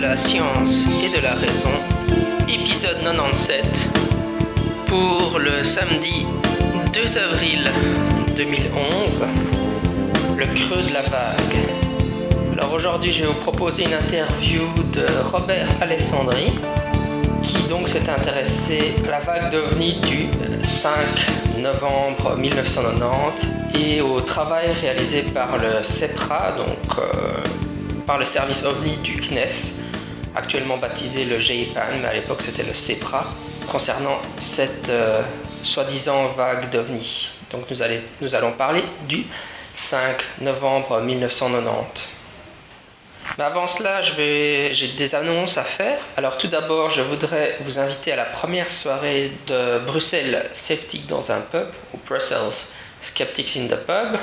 la science et de la raison, épisode 97, pour le samedi 2 avril 2011, le creux de la vague. Alors aujourd'hui, je vais vous proposer une interview de Robert Alessandri, qui donc s'est intéressé à la vague d'OVNI du 5 novembre 1990 et au travail réalisé par le CEPRA, donc euh, par le service OVNI du CNES, actuellement baptisé le GIPAN, mais à l'époque c'était le CEPRA, concernant cette euh, soi-disant vague d'OVNI. Donc nous, allons parler du 5 novembre 1990. Mais avant cela, j'ai des annonces à faire. Alors tout d'abord, je voudrais vous inviter à la première soirée de Bruxelles Sceptique dans un pub, ou Brussels Skeptics in the Pub.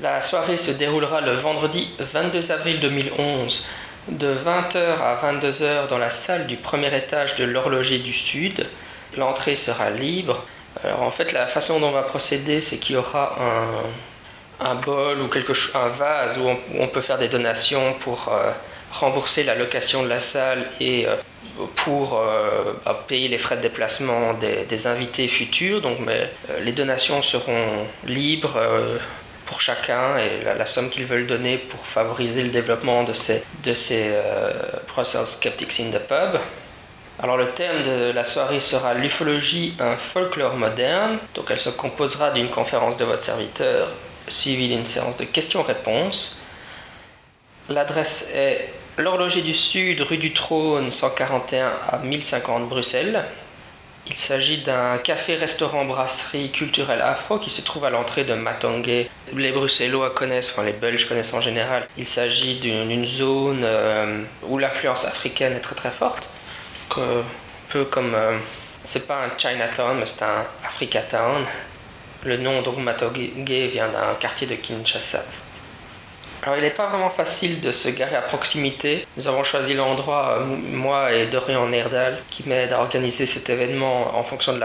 La soirée se déroulera le vendredi 22 avril 2011 de 20h à 22h dans la salle du premier étage de l'horloger du Sud. L'entrée sera libre. Alors en fait, la façon dont on va procéder, c'est qu'il y aura un, un bol ou quelque un vase où on, peut faire des donations pour euh, rembourser la location de la salle et euh, pour euh, bah, payer les frais de déplacement des, invités futurs. Donc, mais, les donations seront libres pour chacun et la, somme qu'ils veulent donner pour favoriser le développement de ces, de ces Brussels Skeptics in the Pub. Alors le thème de la soirée sera l'ufologie, un folklore moderne. Donc elle se composera d'une conférence de votre serviteur suivi d'une séance de questions-réponses. L'adresse est l'Horloger du Sud, rue du Trône, 141 à 1050 Bruxelles. Il s'agit d'un café-restaurant-brasserie culturelle afro qui se trouve à l'entrée de Matangé. Les Bruxellois connaissent, enfin les Belges connaissent en général. Il s'agit d'une zone euh, où l'influence africaine est très très forte. un peu comme. Euh, c'est pas un Chinatown, mais c'est un Africatown. Le nom d'Ogmatogé vient d'un quartier de Kinshasa. Alors il n'est pas vraiment facile de se garer à proximité. Nous avons choisi l'endroit, euh, moi et Dorian Nerdal, qui m'aide à organiser cet événement en fonction de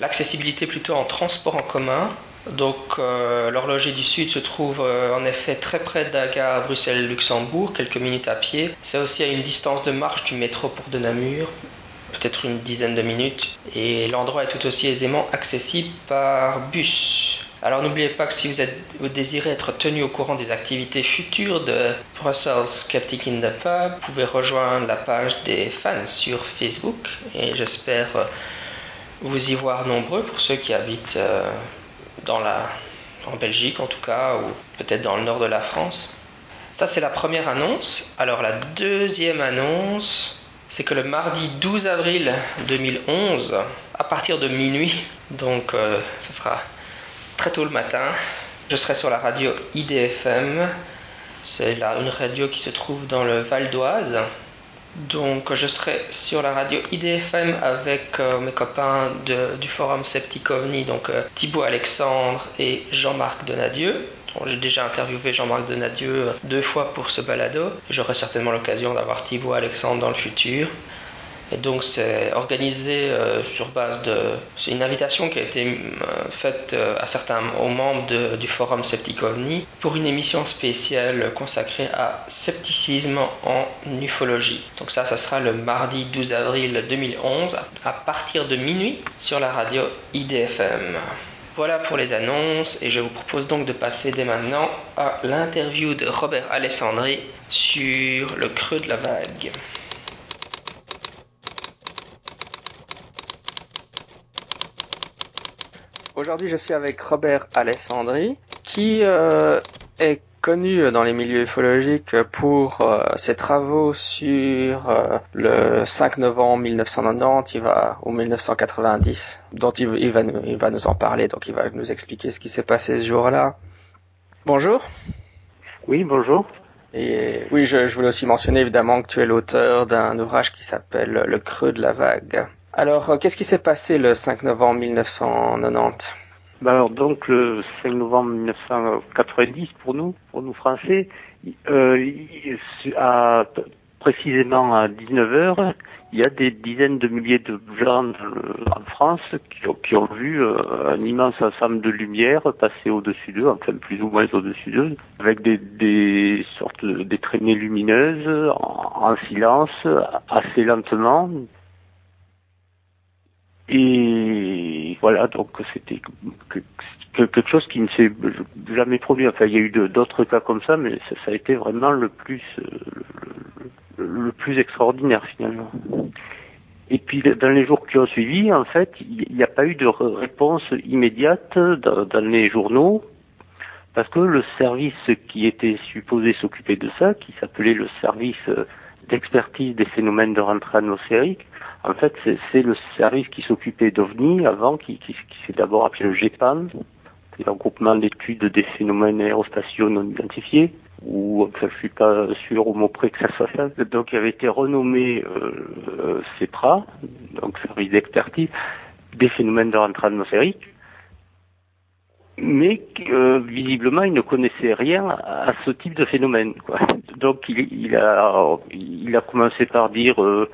l'accessibilité plutôt en transport en commun. Donc euh, l'horloger du Sud se trouve euh, en effet très près d'Aga, Bruxelles-Luxembourg, quelques minutes à pied. C'est aussi à une distance de marche du métro pour de Namur peut-être une dizaine de minutes, et l'endroit est tout aussi aisément accessible par bus. Alors n'oubliez pas que si vous, désirez être tenu au courant des activités futures de Brussels Skeptic in the Pub, vous pouvez rejoindre la page des fans sur Facebook et j'espère euh, vous y voir nombreux pour ceux qui habitent euh, en Belgique en tout cas ou peut-être dans le nord de la France. Ça c'est la première annonce. Alors la deuxième annonce, c'est que le mardi 12 avril 2011, à partir de minuit, donc euh, ce sera très tôt le matin, je serai sur la radio IDFM. C'est une radio qui se trouve dans le Val d'Oise. Donc je serai sur la radio IDFM avec euh, mes copains du forum Septicovni, donc euh, Thibaut Alexandre et Jean-Marc Donadieu. J'ai déjà interviewé Jean-Marc Donadieu euh, deux fois pour ce balado. J'aurai certainement l'occasion d'avoir Thibaut Alexandre dans le futur. Et donc c'est organisé euh, sur base de... C'est une invitation qui a été euh, faite à certains aux membres du forum Scepticovni pour une émission spéciale consacrée à scepticisme en ufologie. Donc ça, ça sera le mardi 12 avril 2011 à partir de minuit sur la radio IDFM. Voilà pour les annonces et je vous propose donc de passer dès maintenant à l'interview de Robert Alessandri sur le creux de la vague. Aujourd'hui, je suis avec Robert Alessandri qui euh, est connu dans les milieux ufologiques pour euh, ses travaux sur euh, le 5 novembre 1990 il va, ou 1990, dont il, va nous, il va nous en parler, donc il va nous expliquer ce qui s'est passé ce jour-là. Bonjour. Oui, bonjour. Et oui, je, je voulais aussi mentionner évidemment que tu es l'auteur d'un ouvrage qui s'appelle Le creux de la vague. Alors, euh, qu'est-ce qui s'est passé le 5 novembre 1990 bah alors donc le 5 novembre 1990 pour nous, pour nous français, euh, à précisément à 19h, il y a des dizaines de milliers de gens en France qui ont, qui ont vu euh, un immense ensemble de lumière passer au-dessus d'eux, enfin plus ou moins au-dessus d'eux, avec des, des sortes de, des traînées lumineuses en, en silence, assez lentement. Et voilà, donc c'était que- que- quelque chose qui ne s'est jamais produit. Enfin, il y a eu d'autres cas comme ça, mais ça, a été vraiment le plus, euh, le, plus extraordinaire finalement. Et puis dans les jours qui ont suivi, en fait, il n'y a pas eu de réponse immédiate dans, dans les journaux, parce que le service qui était supposé s'occuper de ça, qui s'appelait le service euh, d'expertise des phénomènes de rentrée atmosphérique, en fait, c'est le service qui s'occupait d'OVNI avant, qui, qui, qui s'est d'abord appelé le GEPAN, c'est le groupement d'études des phénomènes aérospatiaux non identifiés, ou enfin, je suis pas sûr au mot près que ça soit ça. Donc, il avait été renommé euh, euh, CEPRA, donc service d'expertise des phénomènes de rentrée atmosphérique, mais euh, visiblement il ne connaissait rien à ce type de phénomène. Quoi. Donc il, il a il a commencé par dire euh,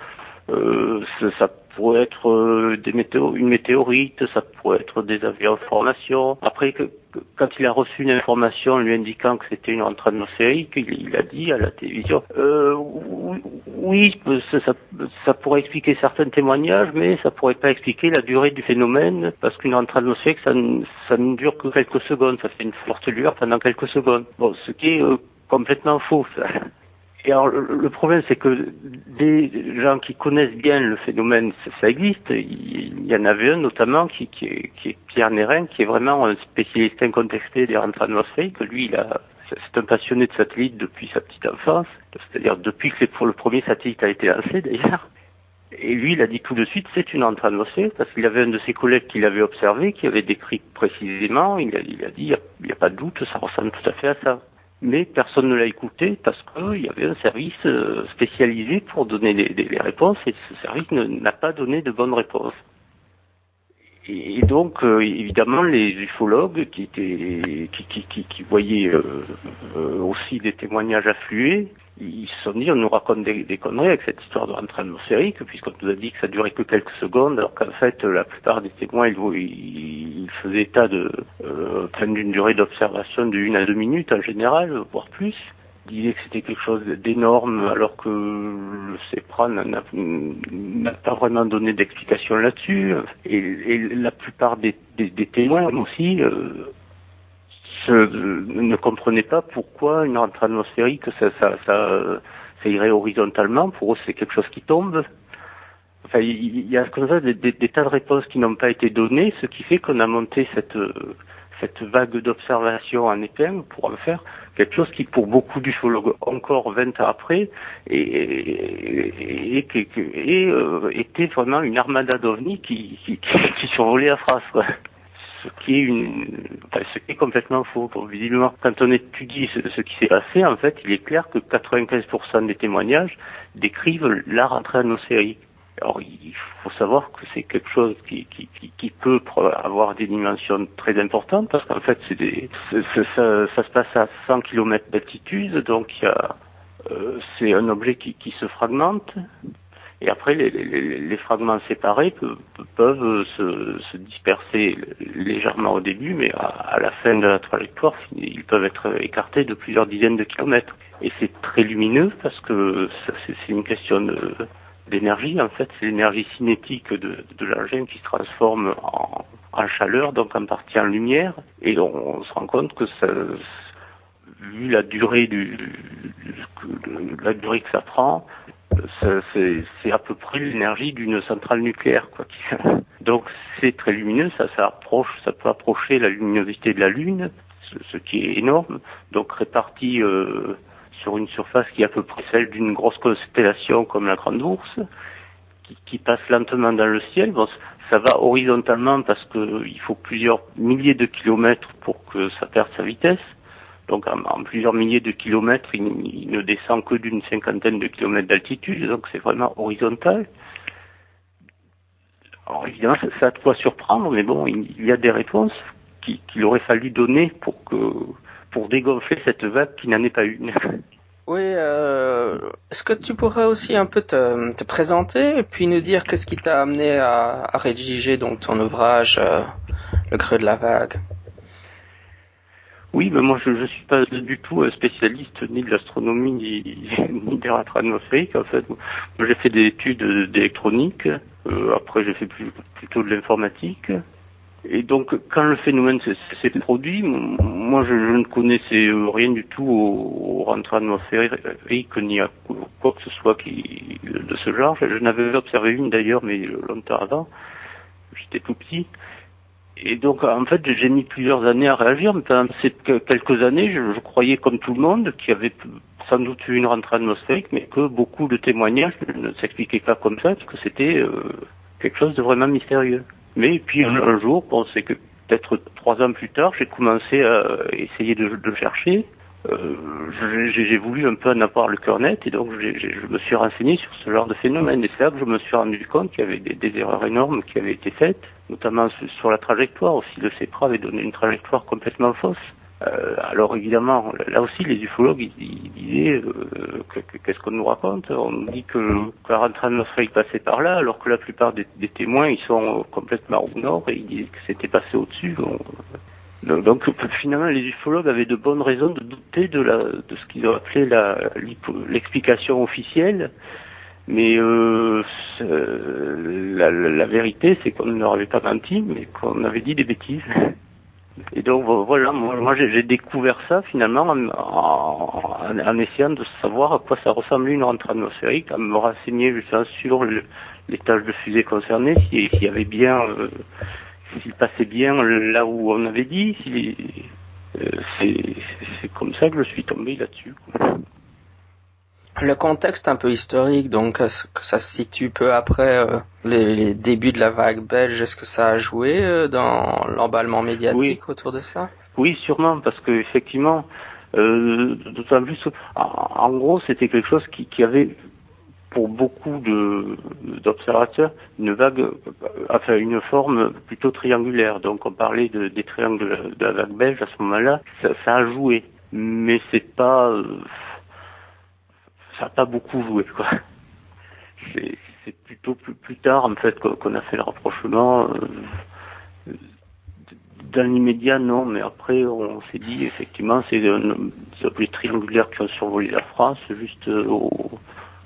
euh, ça, pourrait être euh, des météo, une météorite, ça pourrait être des avions en formation. Après, que, que- quand il a reçu une information lui indiquant que c'était une rentrée atmosphérique, il, il a dit à la télévision euh, oui, ça, ça, ça pourrait expliquer certains témoignages, mais ça pourrait pas expliquer la durée du phénomène, parce qu'une rentrée atmosphérique, ça, ça ne dure que quelques secondes, ça fait une forte lueur pendant quelques secondes. Bon, ce qui est euh, complètement faux, ça. Et alors, le problème, c'est que des gens qui connaissent bien le phénomène, ça, existe. Il, y en avait un notamment qui, qui, est, qui est Pierre Nérin, qui est vraiment un spécialiste incontesté des rentrées atmosphériques. Lui, il a, c'est un passionné de satellites depuis sa petite enfance, c'est-à-dire depuis que le premier satellite a été lancé d'ailleurs. Et lui, il a dit tout de suite, c'est une rentrée atmosphérique, parce qu'il avait un de ses collègues qui l'avait observé, qui avait décrit précisément, il a, il a dit, il n'y a, a pas de doute, ça ressemble tout à fait à ça mais personne ne l'a écouté parce qu'il y avait un service euh, spécialisé pour donner les, réponses et ce service n'a pas donné de bonnes réponses. Et, donc, euh, évidemment, les ufologues qui étaient, qui, qui, qui, voyaient euh, aussi des témoignages affluer, ils se sont dit, on nous raconte des, conneries avec cette histoire de rentrée atmosphérique, puisqu'on nous a dit que ça durait que quelques secondes, alors qu'en fait, la plupart des témoins, ils, ils, faisaient état de, euh, d'une durée d'observation de une à deux minutes en général, voire plus. Ils disaient que c'était quelque chose d'énorme, alors que le CEPRA n'a pas vraiment donné d'explication là-dessus. Et, et la plupart des, des, des témoins aussi euh, se, ne comprenaient pas pourquoi une rentrée atmosphérique, ça, ça, ça, ça irait horizontalement. Pour eux, c'est quelque chose qui tombe. Enfin, il y a comme ça des, tas de réponses qui n'ont pas été données, ce qui fait qu'on a monté cette, cette vague d'observation en épingle pour en faire quelque chose qui, pour beaucoup d'ufologues, encore 20 ans après, et, et, et, et- euh, était vraiment une armada d'ovnis qui, qui, qui, qui survolait la France. Quoi ce qui est complètement faux. Visiblement, quand on étudie ce, qui s'est passé, en fait, il est clair que 95% des témoignages décrivent la rentrée atmosphérique. Alors, il faut savoir que c'est quelque chose qui, peut avoir des dimensions très importantes parce qu'en fait, ça, se passe à 100 km d'altitude, donc euh, c'est un objet qui se fragmente. Et après, les, fragments séparés pe- pe- peuvent se, se disperser légèrement au début, mais à, la fin de la trajectoire, ils peuvent être écartés de plusieurs dizaines de kilomètres. Et c'est très lumineux parce que c'est une question d'énergie. En fait, c'est l'énergie cinétique de, de qui se transforme en, chaleur, donc en partie en lumière. Et on, se rend compte que ça, vu la durée du, la durée que ça prend, c'est à peu près l'énergie d'une centrale nucléaire. Quoi. Donc c'est très lumineux, ça, ça approche, ça peut approcher la luminosité de la Lune, ce, qui est énorme. Donc réparti euh, sur une surface qui est à peu près celle d'une grosse constellation comme la Grande Ourse, qui, qui passe lentement dans le ciel. Bon, ça va horizontalement parce que il faut plusieurs milliers de kilomètres pour que ça perde sa vitesse. Donc en, plusieurs milliers de kilomètres, il, ne descend que d'une cinquantaine de kilomètres d'altitude, donc c'est vraiment horizontal. Alors évidemment, ça, ça a de quoi surprendre, mais bon, il, y a des réponses qui- qu'il aurait fallu donner pour que pour dégonfler cette vague qui n'en est pas une. Oui, euh, est-ce que tu pourrais aussi un peu te, te présenter et puis nous dire qu'est-ce qui t'a amené à, à, rédiger donc ton ouvrage euh, Le creux de la vague? Oui, mais moi je ne suis pas du tout un spécialiste ni de l'astronomie ni, ni des rentrées atmosphériques. En fait, moi j'ai fait des études d'électronique. Euh, après j'ai fait plus, plutôt de l'informatique. Et donc, quand le phénomène s'est produit, moi, je, je, ne connaissais rien du tout aux, aux rentrées atmosphériques ni à quoi que ce soit qui, de ce genre. Je n'avais observé une d'ailleurs, mais longtemps avant. J'étais tout petit. Et donc, en fait, j'ai mis plusieurs années à réagir, mais pendant ces quelques années, je, croyais, comme tout le monde, qu'il y avait sans doute eu une rentrée atmosphérique, mais que beaucoup de témoignages ne s'expliquaient pas comme ça, parce que c'était euh, quelque chose de vraiment mystérieux. Mais puis un, un jour, bon, c'est que peut-être trois ans plus tard, j'ai commencé à essayer de, de chercher. Euh, j'ai voulu un peu en avoir le cœur net et donc je me suis renseigné sur ce genre de phénomène. Et c'est là que je me suis rendu compte qu'il y avait des, des, erreurs énormes qui avaient été faites, notamment sur la trajectoire aussi. Le CEPRA avait donné une trajectoire complètement fausse. Euh, alors évidemment, là aussi, les ufologues, ils, ils disaient euh, qu'est-ce qu'on nous raconte? On nous dit que, la rentrée atmosphérique passait par là, alors que la plupart des, témoins, ils sont complètement au nord et ils disaient que c'était passé au-dessus. Donc, finalement, les ufologues avaient de bonnes raisons de douter de, la, de ce qu'ils ont appelé l'explication officielle. Mais euh, la, la, vérité, c'est qu'on ne leur avait pas menti, mais qu'on avait dit des bêtises. Et donc voilà, moi, j'ai découvert ça finalement en, en, en, essayant de savoir à quoi ça ressemblait une rentrée atmosphérique, à me renseigner justement sur le, les tâches de fusée concernées, s'il y avait bien, euh, s'il passait bien là où on avait dit, euh, c'est comme ça que je suis tombé là-dessus le contexte un peu historique, donc que ça se situe peu après euh, les, les, débuts de la vague belge, est-ce que ça a joué euh, dans l'emballement médiatique oui. autour de ça Oui, sûrement, parce que effectivement, euh, d'autant plus, en, en gros, c'était quelque chose qui, qui, avait pour beaucoup d'observateurs une vague, enfin une forme plutôt triangulaire. Donc on parlait de, des triangles de la vague belge à ce moment-là, ça, ça, a joué, mais c'est pas ça n'a pas beaucoup joué, quoi. C'est plutôt plus, plus, tard, en fait, qu'on a fait le rapprochement. Euh, dans l'immédiat, non, mais après, on s'est dit, effectivement, c'est des objets triangulaires qui ont survolé la France, juste euh, au,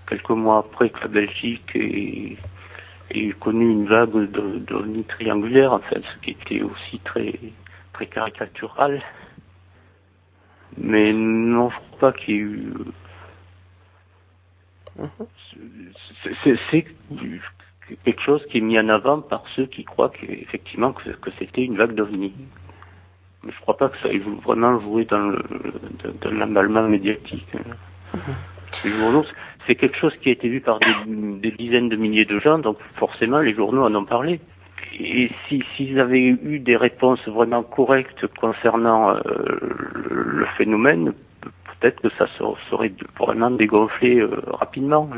quelques mois après que la Belgique ait, ait connu une vague de, de triangulaire, en fait, ce qui était aussi très, très caricatural. Mais non, je crois pas qu'il y ait eu c'est quelque chose qui est mis en avant par ceux qui croient qu'effectivement que, que c'était une vague d'ovnis. Mais je crois pas que ça ait vraiment joué dans l'emballement médiatique. Les journaux, c'est quelque chose qui a été vu par des, dizaines de milliers de gens, donc forcément les journaux en ont parlé. Et s'ils si, avaient eu des réponses vraiment correctes concernant euh, le, phénomène, peut-être que ça serait vraiment dégonflé euh, rapidement.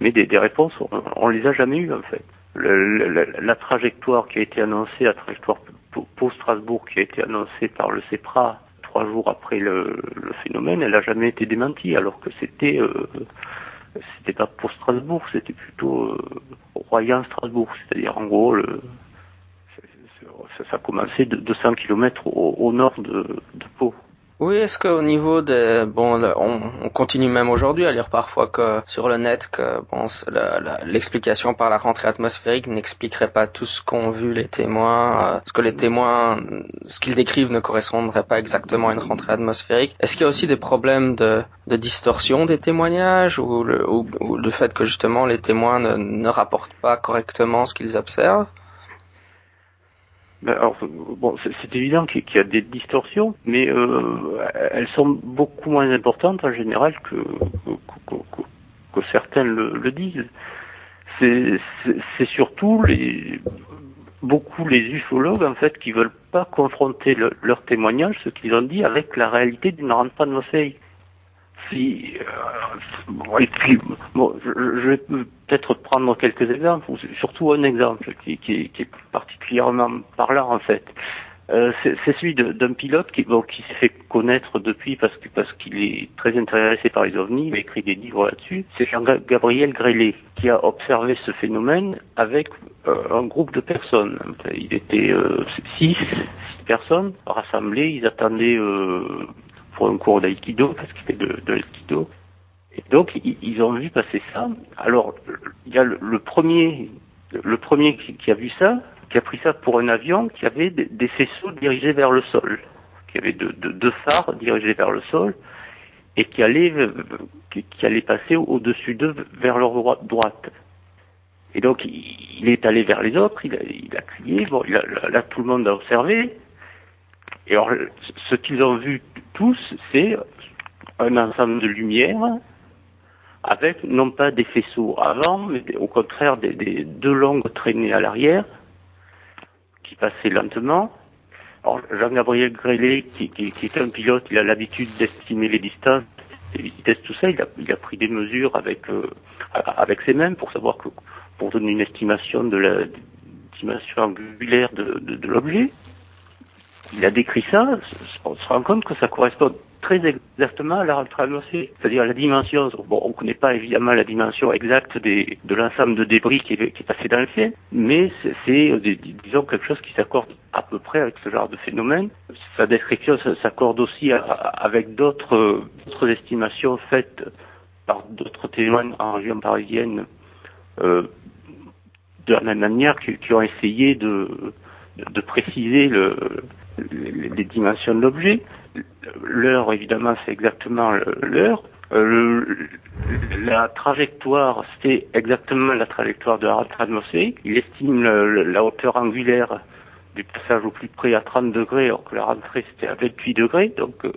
Mais des, réponses, on, les a jamais eues en fait. Le, la trajectoire qui a été annoncée, la trajectoire pour Strasbourg qui a été annoncée par le CEPRA trois jours après le, phénomène, elle n'a jamais été démentie, alors que c'était euh, c'était pas pour Strasbourg, c'était plutôt euh, Royan Strasbourg, c'est-à-dire en gros le, ça, ça commençait de 200 km au, au nord de, de Pau. Oui, est-ce qu'au niveau de bon, on, on continue même aujourd'hui à lire parfois que sur le net que bon, l'explication par la rentrée atmosphérique n'expliquerait pas tout ce qu'ont vu les témoins, euh, ce que les témoins, ce qu'ils décrivent ne correspondrait pas exactement à une rentrée atmosphérique. Est-ce qu'il y a aussi des problèmes de, distorsion des témoignages ou le, ou, le fait que justement les témoins ne rapportent pas correctement ce qu'ils observent? Alors, bon, c'est évident qu'il y a des distorsions, mais euh, elles sont beaucoup moins importantes en général que, certains le, disent. C'est surtout les beaucoup les ufologues en fait qui veulent pas confronter le, leur témoignage, ce qu'ils ont dit, avec la réalité d'une rentrée atmosphérique si euh, puis bon, je, je vais peut-être prendre quelques exemples, ou surtout un exemple qui, qui, qui, est particulièrement parlant en fait. Euh, c'est celui d'un pilote qui, bon, qui s'est fait connaître depuis parce que parce qu'il est très intéressé par les ovnis, il a écrit des livres là-dessus. C'est Jean-Gabriel Grélé qui a observé ce phénomène avec euh, un groupe de personnes. Il était euh, six, six personnes rassemblées, ils attendaient pour un cours d'aïkido parce qu'il fait de, l'aïkido. Et donc ils ont vu passer ça. Alors il y a le, premier, le premier qui a vu ça, qui a pris ça pour un avion qui avait des, faisceaux dirigés vers le sol, qui avait deux, phares dirigés vers le sol et qui allaient, qui, allait passer au-dessus d'eux vers leur droite. Et donc il, est allé vers les autres, il a, il a crié, bon, là tout le monde a observé. Et alors ce qu'ils ont vu tous, c'est un ensemble de lumières avec non pas des faisceaux avant, mais au contraire des, deux longues traînées à l'arrière qui passait lentement. Alors, Jean-Gabriel Grélé, qui, est un pilote, il a l'habitude d'estimer les distances, les vitesses, tout ça. Il a, pris des mesures avec, euh, avec ses mains pour savoir que, pour donner une estimation de la angulaire de l'objet. Il a décrit ça, on se rend compte que ça correspond très exactement à la rentrée atmosphérique, c'est-à-dire la dimension. Bon, on ne connaît pas évidemment la dimension exacte de l'ensemble de débris qui est, passé dans le ciel, mais c'est, disons, quelque chose qui s'accorde à peu près avec ce genre de phénomène. Sa description s'accorde aussi avec d'autres, estimations faites par d'autres témoins en région parisienne euh, de la même manière qui, qui ont essayé de, de préciser le, les, dimensions de l'objet. L'heure, évidemment, c'est exactement l'heure. Euh, la trajectoire, c'est exactement la trajectoire de la rentrée atmosphérique. Il estime la hauteur angulaire du passage au plus près à 30 degrés, alors que la rentrée c'était à 28 degrés. Donc euh,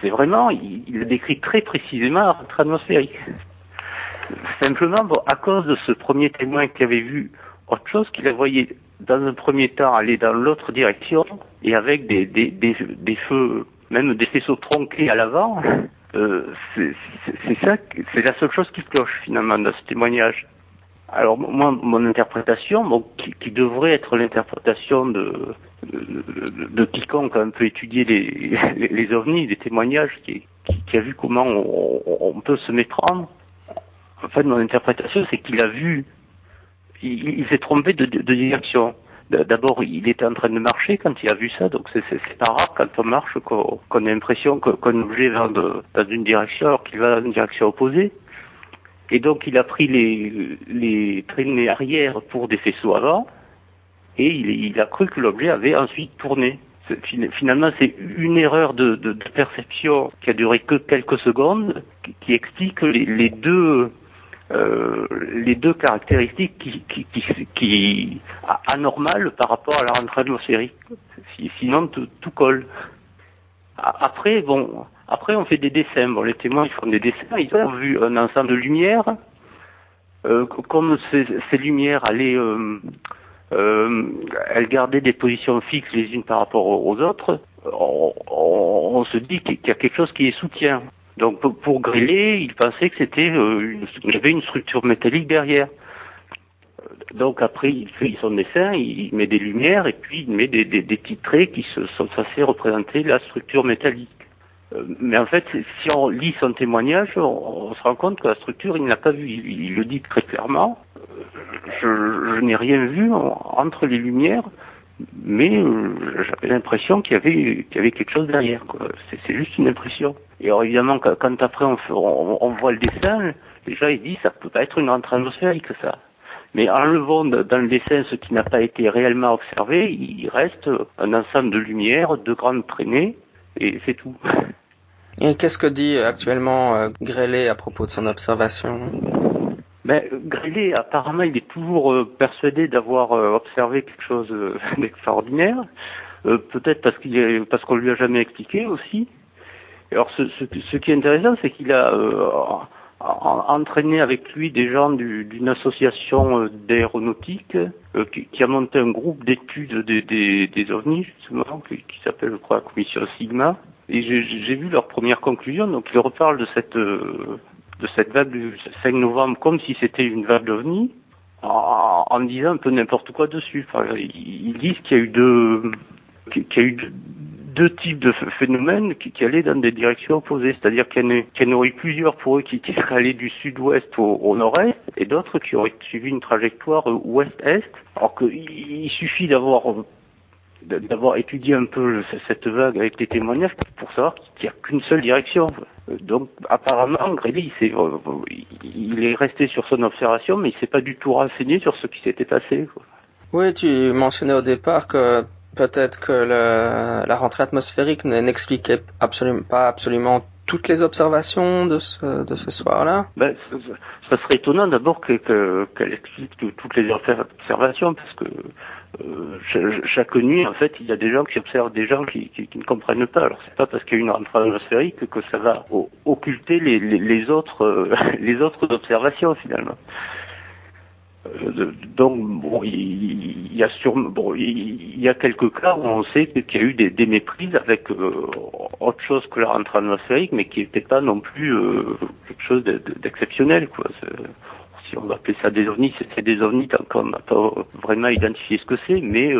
c'est vraiment, il, il, décrit très précisément la rentrée atmosphérique. Simplement, à cause de ce premier témoin qui avait vu autre chose, qu'il a voyé dans un premier temps aller dans l'autre direction et avec des, des, des, feux, même des faisceaux tronqués à l'avant, euh, c'est ça, c'est la seule chose qui cloche finalement dans ce témoignage. Alors moi, mon interprétation, bon, qui, devrait être l'interprétation de, de, de, quiconque a un peu étudié les, les, ovnis, les témoignages, qui, qui, a vu comment on peut se méprendre. En fait, mon interprétation, c'est qu'il a vu il, s'est trompé de, direction. D'abord, il était en train de marcher quand il a vu ça, donc c'est pas rare quand on marche qu'on ait l'impression qu'un objet va dans une direction alors qu'il va dans une direction opposée. Et donc, il a pris les, les traînées arrière pour des faisceaux avant, et il, a cru que l'objet avait ensuite tourné. Finalement, c'est une erreur de, perception qui a duré que quelques secondes qui, explique les deux euh, les deux caractéristiques qui, qui, qui, anormales par rapport à la rentrée atmosphérique. Sinon, tout, colle. Après, bon, après on fait des dessins. Bon, les témoins ils font des dessins. Ils ont vu un ensemble de lumières. Euh, comme ces, lumières allaient, euh, euh, elles gardaient des positions fixes les unes par rapport aux autres. On, on, on se dit qu'il y a quelque chose qui les soutient. Donc pour, pour griller, il pensait que c'était euh, il y avait une structure métallique derrière. Euh, donc après, il fait son dessin, il met des lumières et puis il met des, petits traits qui se, sont censés représenter la structure métallique. Euh, mais en fait, si on lit son témoignage, on, se rend compte que la structure, il n'a pas vu. Il, il, le dit très clairement. Je, je n'ai rien vu entre les lumières mais euh, j'avais l'impression qu'il y avait quelque chose derrière. C'est juste une impression. Et alors évidemment, quand, après on, voit le dessin, déjà il dit ça peut pas être une rentrée atmosphérique ça. Mais en levant dans le dessin ce qui n'a pas été réellement observé, il reste un ensemble de lumières, de grandes traînées, et c'est tout. Et qu'est-ce que dit actuellement euh, Grélé à propos de son observation? Mais Grélé, apparemment, il est toujours euh, persuadé d'avoir euh, observé quelque chose euh, d'extraordinaire. Peut-être parce qu'il est, parce qu'on lui a jamais expliqué aussi. Alors, ce, ce, ce qui est intéressant, c'est qu'il a entraîné avec lui des gens d'une association d'aéronautique qui, qui, a monté un groupe d'études des, des, des, ovnis, justement, qui, qui s'appelle, je crois, la commission Sigma. Et j'ai vu leur première conclusion. Donc, ils reparlent de cette de cette vague du 5 novembre comme si c'était une vague d'OVNI, en, disant un peu n'importe quoi dessus. Ils disent qu'il y a eu deux, qu'il y a eu deux types de phénomènes qui, allaient dans des directions opposées. C'est-à-dire qu'il y, en aurait plusieurs pour eux qui, seraient allés du sud-ouest au, nord-est et d'autres qui auraient suivi une trajectoire ouest-est. Alors qu'il suffit d'avoir d'avoir étudié un peu cette vague avec les témoignages pour savoir qu'il n'y a qu'une seule direction. Donc apparemment, Grédy, il est resté sur son observation, mais il s'est pas du tout renseigné sur ce qui s'était passé. Oui, tu mentionnais au départ que peut-être que le, la rentrée atmosphérique n'expliquait absolument pas absolument toutes les observations de ce, de ce soir-là ben, ça, serait étonnant d'abord qu'elle que, explique toutes les observations, parce que euh, chaque nuit, en fait, il y a des gens qui observent des gens qui, ne comprennent pas. Alors c'est pas parce qu'il y a une rentrée atmosphérique que ça va occulter les, les, autres euh, les autres observations finalement. Euh, donc bon, il, y a sur, bon, il y a quelques cas où on sait qu'il y a eu des, des méprises avec euh, autre chose que la rentrée atmosphérique, mais qui n'était pas non plus quelque chose d'exceptionnel, quoi. On va appeler ça des ovnis, c'est des ovnis tant qu'on n'a pas vraiment identifié ce que c'est, mais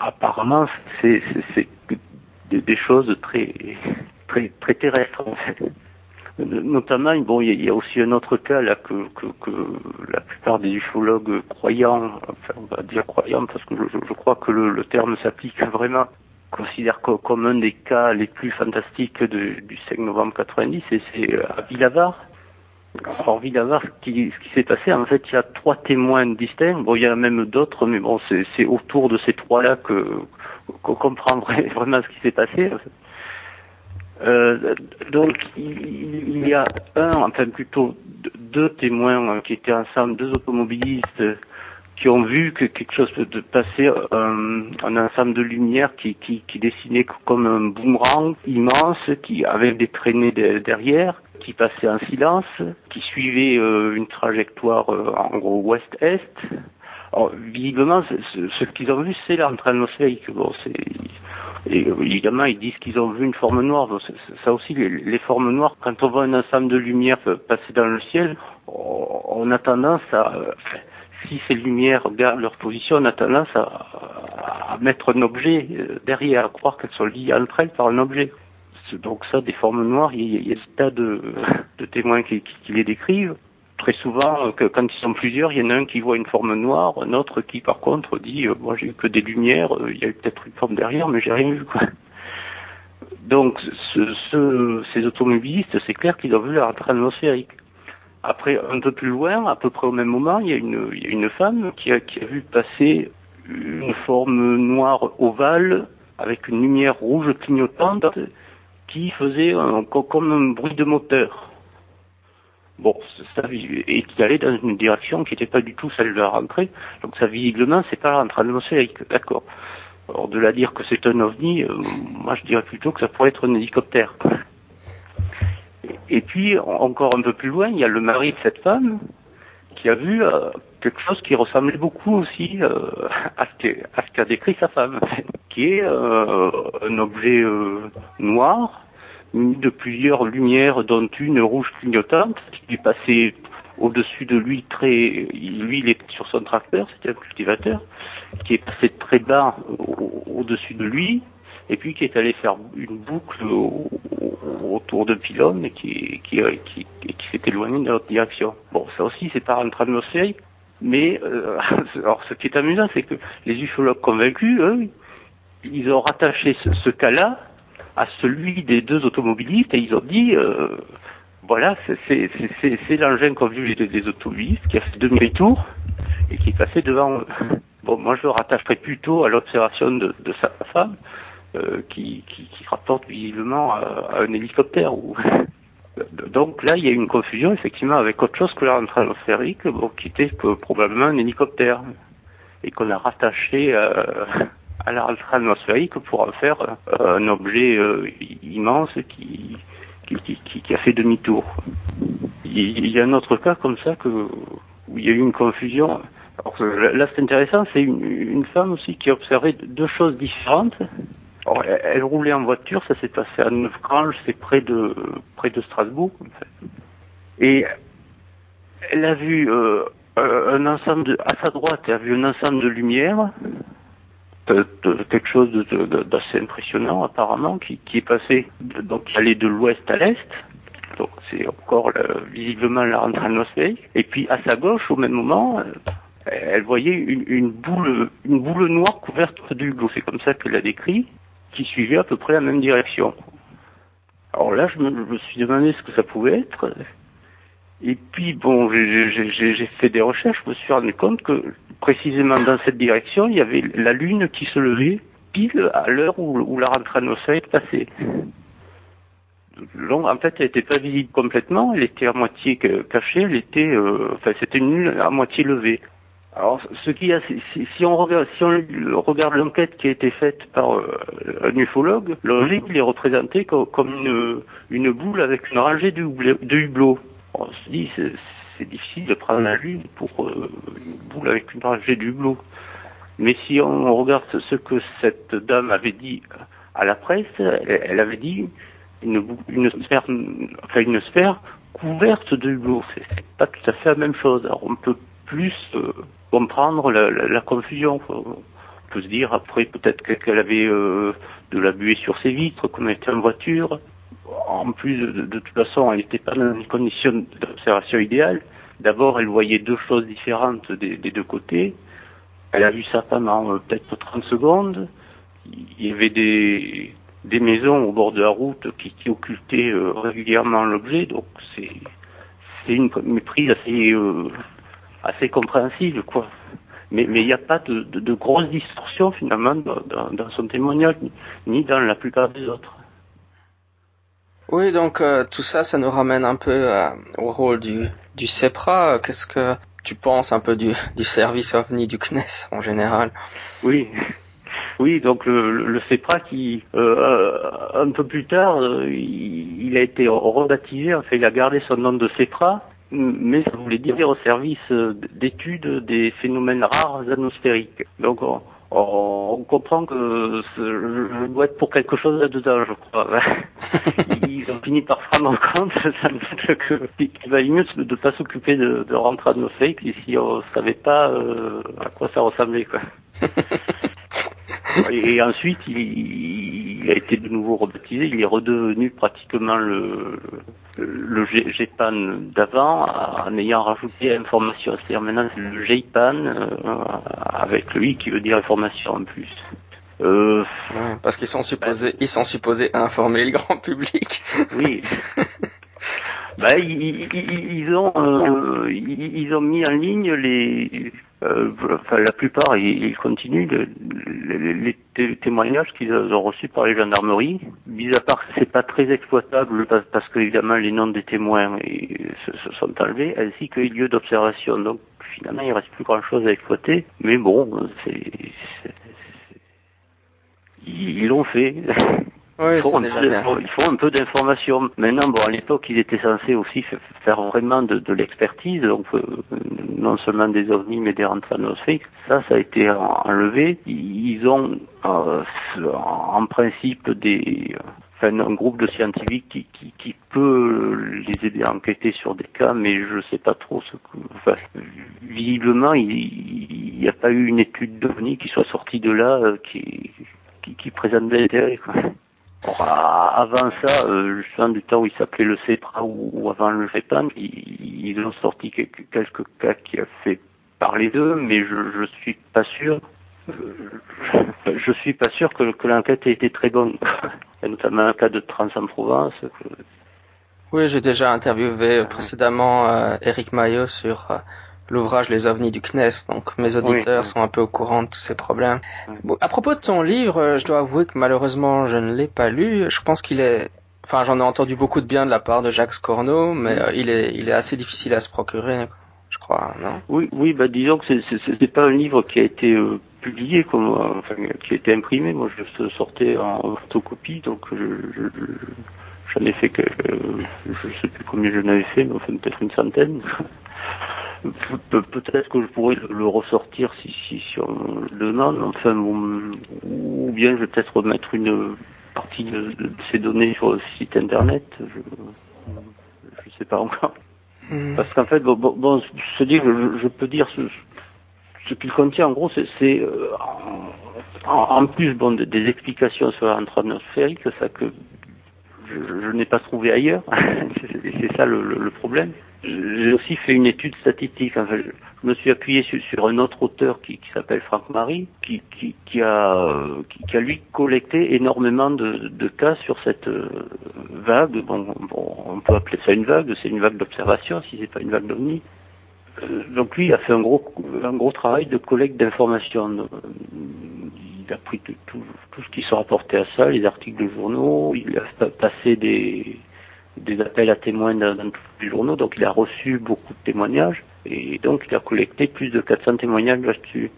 apparemment c'est des, choses très très très terrestres. Notamment, bon, il y, a aussi un autre cas là que, la plupart des ufologues croyants, enfin on va dire croyants parce que je, crois que le, terme s'applique vraiment, considère comme un des cas les plus fantastiques de, du 5 novembre 90, et c'est euh, à Villavar. Alors Villavar, ce qui, s'est passé, en fait, il y a trois témoins distincts. Bon, il y en a même d'autres, mais bon, c'est autour de ces trois-là que qu'on comprendrait vraiment ce qui s'est passé. Euh, donc il, y a un, enfin plutôt deux témoins hein, qui étaient ensemble, deux automobilistes qui ont vu que quelque chose de passer euh, un ensemble de lumière qui, dessinait comme un boomerang immense, qui avait des traînées derrière, qui passait en silence, qui suivait euh, une trajectoire en gros ouest-est. Alors, visiblement, ce, qu'ils ont vu, c'est l'entrée atmosphérique. Bon, euh, évidemment, ils disent qu'ils ont vu une forme noire. ça aussi, les, formes noires, quand on voit un ensemble de lumière passer dans le ciel, on a tendance à, si ces lumières gardent leur position, on a tendance à, mettre un objet euh, derrière, à croire qu'elles sont liées entre elles par un objet. Donc ça, des formes noires, il y a, des tas de, témoins qui les décrivent très souvent, que quand ils sont plusieurs, il y en a un qui voit une forme noire, un autre qui par contre dit euh, moi j'ai eu que des lumières, euh, il y a eu peut-être une forme derrière, mais j'ai rien vu. Donc ce, ces automobilistes, c'est clair qu'ils ont vu la atmosphérique. Après, un peu plus loin, à peu près au même moment, il y a une, il femme qui a vu passer une forme noire ovale avec une lumière rouge clignotante qui faisait un, comme un bruit de moteur. Bon, ça, et qui allait dans une direction qui n'était pas du tout celle de la rentrée. Donc ça, visiblement, c'est pas la rentrée atmosphérique, d'accord. Alors de la dire que c'est un ovni, euh, moi je dirais plutôt que ça pourrait être un hélicoptère. Et, puis, encore un peu plus loin, il y a le mari de cette femme qui a vu euh, quelque chose qui ressemblait beaucoup aussi euh, à ce qu'a décrit sa femme, qui est un objet noir de plusieurs lumières, dont une rouge clignotante, qui est passée au-dessus de lui très, lui il est sur son tracteur, c'était un cultivateur, qui est passé très bas au-dessus de lui, et puis qui est allé faire une boucle autour de pylône et qui, qui, qui, s'est éloigné dans l'autre direction. Bon, ça aussi c'est pas un atmosphérique, mais euh, alors ce qui est amusant, c'est que les ufologues convaincus, eux, ils ont rattaché ce cas-là à celui des deux automobilistes et ils ont dit euh, voilà c'est l'engin qu'ont vu les, les, automobilistes qui a fait demi-tour et qui est passé devant bon moi je le plutôt à l'observation de, de, sa femme euh, qui, qui, qui, rapporte visiblement à, un hélicoptère donc là il y a une confusion effectivement avec autre chose que la rentrée atmosphérique bon, qui était probablement un hélicoptère et qu'on a rattaché euh, à la rentrée atmosphérique pour en faire euh, un objet euh, immense qui qui, a fait demi-tour. Il y a un autre cas comme ça que, où il y a eu une confusion. Alors, là, c'est intéressant, c'est une, femme aussi qui a observé deux choses différentes. Elle, roulait en voiture, ça s'est passé à Neufgrange, c'est près de près de Strasbourg. En fait. Et elle a vu euh, un ensemble de, à sa droite, elle a vu un ensemble de lumières quelque chose d'assez impressionnant apparemment qui, qui, est passé donc qui allait de l'ouest à l'est. Donc c'est encore visiblement la rentrée atmosphérique et puis à sa gauche au même moment elle voyait une, une, boule une boule noire couverte du hublot c'est comme ça qu'elle l'a décrit qui suivait à peu près la même direction. Alors là je me, je me suis demandé ce que ça pouvait être. Et puis bon, j'ai fait des recherches, je me suis rendu compte que précisément dans cette direction, il y avait la Lune qui se levait pile à l'heure où, où, la rentrée atmosphérique passait. Donc, en fait, elle n'était pas visible complètement, elle était à moitié cachée, elle était, euh, enfin, c'était une lune à moitié levée. Alors, ce qui a, si, on regarde, l'enquête qui a été faite par euh, un ufologue, l'objet il est représenté comme, une, boule avec une rangée de, de hublots on se dit c'est difficile de prendre la lune pour euh, une boule avec une rangée d'hublots. Mais si on regarde ce que cette dame avait dit à la presse, elle, avait dit une, une, sphère, enfin une sphère couverte de hublots. C'est pas tout à fait la même chose. On peut plus euh, comprendre la, la, confusion. On peut se dire après peut-être qu'elle avait euh, de la buée sur ses vitres, elle était en voiture en plus, de, toute façon, elle n'était pas dans une condition d'observation idéale. D'abord, elle voyait deux choses différentes des, deux côtés. Elle a vu ça pendant euh, peut-être 30 secondes. Il y avait des, des maisons au bord de la route qui, occultaient euh, régulièrement l'objet, donc c'est une méprise assez euh, assez compréhensible, quoi. Mais il n'y a pas de, de, de grosses distorsions finalement dans son témoignage, ni dans la plupart des autres. Oui, donc euh, tout ça, ça nous ramène un peu euh, au rôle du, du CEPRA. Qu'est-ce que tu penses un peu du, du service OVNI du CNES en général? Oui, oui, donc le, le CEPRA qui, euh, un peu plus tard, il, il, a été rebaptisé, enfin il a gardé son nom de CEPRA, mais ça voulait dire au service d'études des phénomènes rares atmosphériques. Donc on, on comprend que je dois être pour quelque chose là-dedans, je crois. Ils ont fini par se rendre compte qu'il valait mieux de ne pas s'occuper de, de rentrer à nos fakes si on savait pas euh, à quoi ça ressemblait. Quoi. Et ensuite, il, il, a été de nouveau rebaptisé. Il est redevenu pratiquement le, le GPAN d'avant, en ayant rajouté information. C'est-à-dire maintenant c'est le GPAN euh, avec lui qui veut dire information en plus. Euh, ouais, parce qu'ils sont supposés, ils sont supposés informer le grand public. Oui. bah, ils, ils, ont, euh, ils ont mis en ligne les, euh, enfin la plupart, ils, continuent les, les, témoignages qu'ils ont reçus par les gendarmeries. Mis à part c'est pas très exploitable parce, que évidemment les noms des témoins se, se sont enlevés, ainsi que les lieux d'observation. Donc finalement il reste plus grand chose à exploiter. Mais bon, c'est ils l'ont fait. Oui, il, faut déjà bien. il faut un peu d'information. Maintenant, bon, à l'époque, ils étaient censés aussi faire vraiment de, de l'expertise, donc euh, non seulement des ovnis, mais des rentrées atmosphériques. Ça, ça a été enlevé. Ils ont euh, en principe des, enfin, un groupe de scientifiques qui, qui, qui, peut les aider à enquêter sur des cas, mais je sais pas trop ce que. Enfin, visiblement, il n'y a pas eu une étude d'ovnis qui soit sortie de là, euh, qui, qui, qui présente de l'intérêt. Avant ça, euh, justement du temps où il s'appelait le CEPRA ou, ou avant le GEPAN, ils, ils, ont sorti quelques, quelques cas qui a fait parler d'eux, mais je, je suis pas sûr. Euh, je suis pas sûr que, que l'enquête ait été très bonne. Il y a notamment un cas de trans en Provence. Que... Oui, j'ai déjà interviewé précédemment euh, Eric Maillot sur euh, l'ouvrage Les ovnis du CNES, donc mes auditeurs oui, sont un peu au courant de tous ces problèmes. Bon, à propos de ton livre, euh, je dois avouer que malheureusement je ne l'ai pas lu. Je pense qu'il est, enfin j'en ai entendu beaucoup de bien de la part de Jacques Scorno, mais euh, il est, il est assez difficile à se procurer, je crois, non? Oui, oui, bah disons que c'est pas un livre qui a été euh, publié, comme, euh, enfin, qui a été imprimé. Moi, je le sortais en photocopie, donc je, je, je j'en ai fait que, je sais plus combien j'en avais fait, mais enfin peut-être une centaine. Pe peut-être que je pourrais le ressortir si, si, si on le demande, enfin, ou, ou bien je vais peut-être remettre une partie de, de, ces données sur le site internet, je je sais pas encore. Hmm. Parce qu'en fait, bon, bon, se dire, je, je, peux dire ce, ce qu'il contient, en gros, c'est euh, en, plus bon, des explications sur la atmosphérique, ça que je, n'ai pas trouvé ailleurs. c'est ça le, problème. J'ai aussi fait une étude statistique. je me suis appuyé sur, un autre auteur qui, s'appelle Franck Marie, qui, a, lui collecté énormément de, cas sur cette euh, vague. Bon, on peut appeler ça une vague. C'est une vague d'observation, si c'est pas une vague d'OVNI. Euh, donc lui a fait un gros, un gros travail de collecte d'informations. Euh, il a pris tout, tout, ce qui se rapportait à ça, les articles de journaux, il a passé des, des appels à témoins dans, tous les journaux, donc il a reçu beaucoup de témoignages, et donc il a collecté plus de 400 témoignages là-dessus.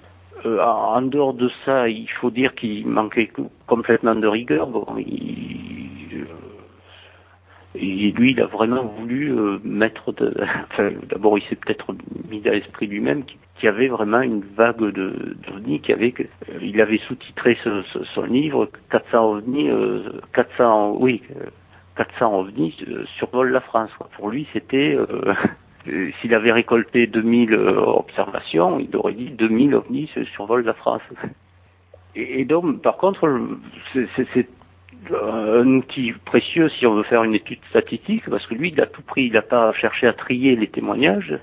Euh, en dehors de ça, il faut dire qu'il manquait complètement de rigueur. Bon, il, et lui, il a vraiment voulu euh, mettre de... Enfin, d'abord, il s'est peut-être mis à l'esprit lui-même qu'il y avait vraiment une vague de d'ovnis, qui avait... Euh, il avait sous-titré son livre 400 ovnis, euh, 400... Oui, 400 ovnis survolent la France. Pour lui, c'était... S'il avait récolté 2000 observations, il aurait dit 2000 ovnis survolent la France. Et, donc, par contre, c'est un outil précieux si on veut faire une étude statistique, parce que lui, il a tout pris, il n'a pas cherché à trier les témoignages, euh,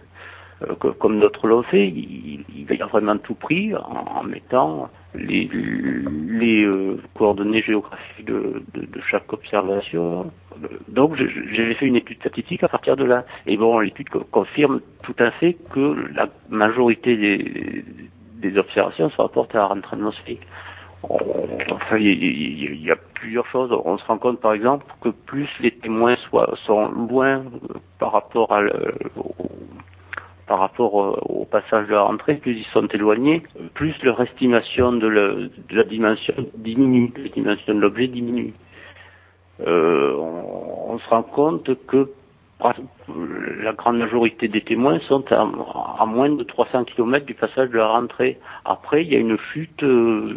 comme notre l'ont fait, il, il, a vraiment tout pris en, mettant les, les euh, coordonnées géographiques de, de, chaque observation. Donc j'ai fait une étude statistique à partir de là. Et bon, l'étude confirme tout à fait que la majorité des, des observations se rapportent à la rentrée atmosphérique enfin, il y, a plusieurs choses. On se rend compte, par exemple, que plus les témoins soient, sont loin euh, par rapport à par rapport au passage de la rentrée, plus ils sont éloignés, plus leur estimation de, la dimension diminue, la dimension de l'objet diminue. Euh, on, se rend compte que la grande majorité des témoins sont à, moins de 300 km du passage de la rentrée. Après, il y a une chute, euh,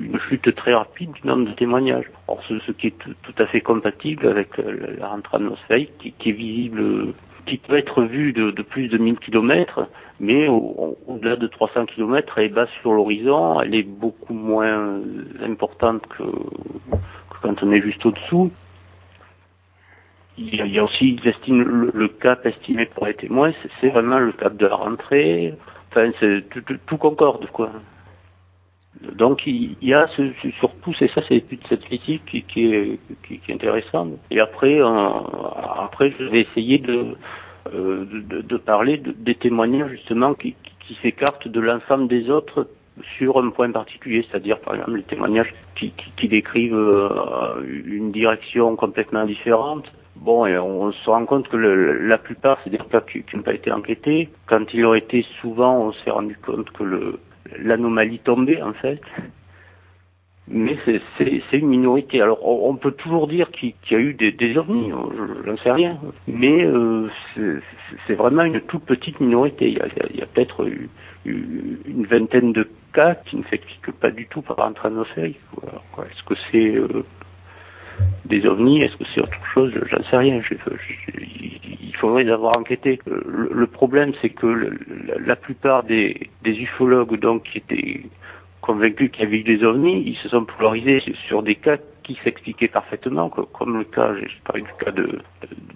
une chute très rapide du nombre de témoignages. Or, ce, qui est tout, à fait compatible avec la rentrée atmosphérique, qui, est visible, qui peut être vue de, plus de 1000 km, mais au-delà de 300 km, elle est basse sur l'horizon, elle est beaucoup moins importante que quand on est juste au-dessous il y, a, aussi, le, cap estimé pour les témoins, c'est vraiment le cap de la rentrée. Enfin, c'est tout, concorde, quoi. Donc il y a ce, surtout c'est ça c'est l'étude statistique qui, qui, est, qui, est intéressante. Et après après je vais essayer de euh, de, de, parler des témoignages justement qui, qui, s'écartent de l'ensemble des autres sur un point particulier, c'est-à-dire par exemple les témoignages qui, qui décrivent euh, une direction complètement différente, Bon, et on se rend compte que le, la plupart, c'est des cas qui, n'ont pas été enquêtés. Quand il aurait été souvent, on s'est rendu compte que le, l'anomalie tombait, en fait. Mais c'est, une minorité. Alors, on, peut toujours dire qu'il, y a eu des, des ovnis, je sais rien. Mais euh, c'est, vraiment une toute petite minorité. Il y a, il a peut-être une vingtaine de cas qui ne s'expliquent pas du tout par un atmosphérique. Est-ce que c'est... Euh, des ovnis, est-ce que c'est autre chose? J'en sais rien. il faudrait les avoir enquêtés. Le, problème, c'est que la, plupart des, ufologues donc qui étaient convaincus qu'il y avait eu des ovnis, ils se sont polarisés sur des cas qui s'expliquaient parfaitement, comme le cas, j'ai parlé du cas de,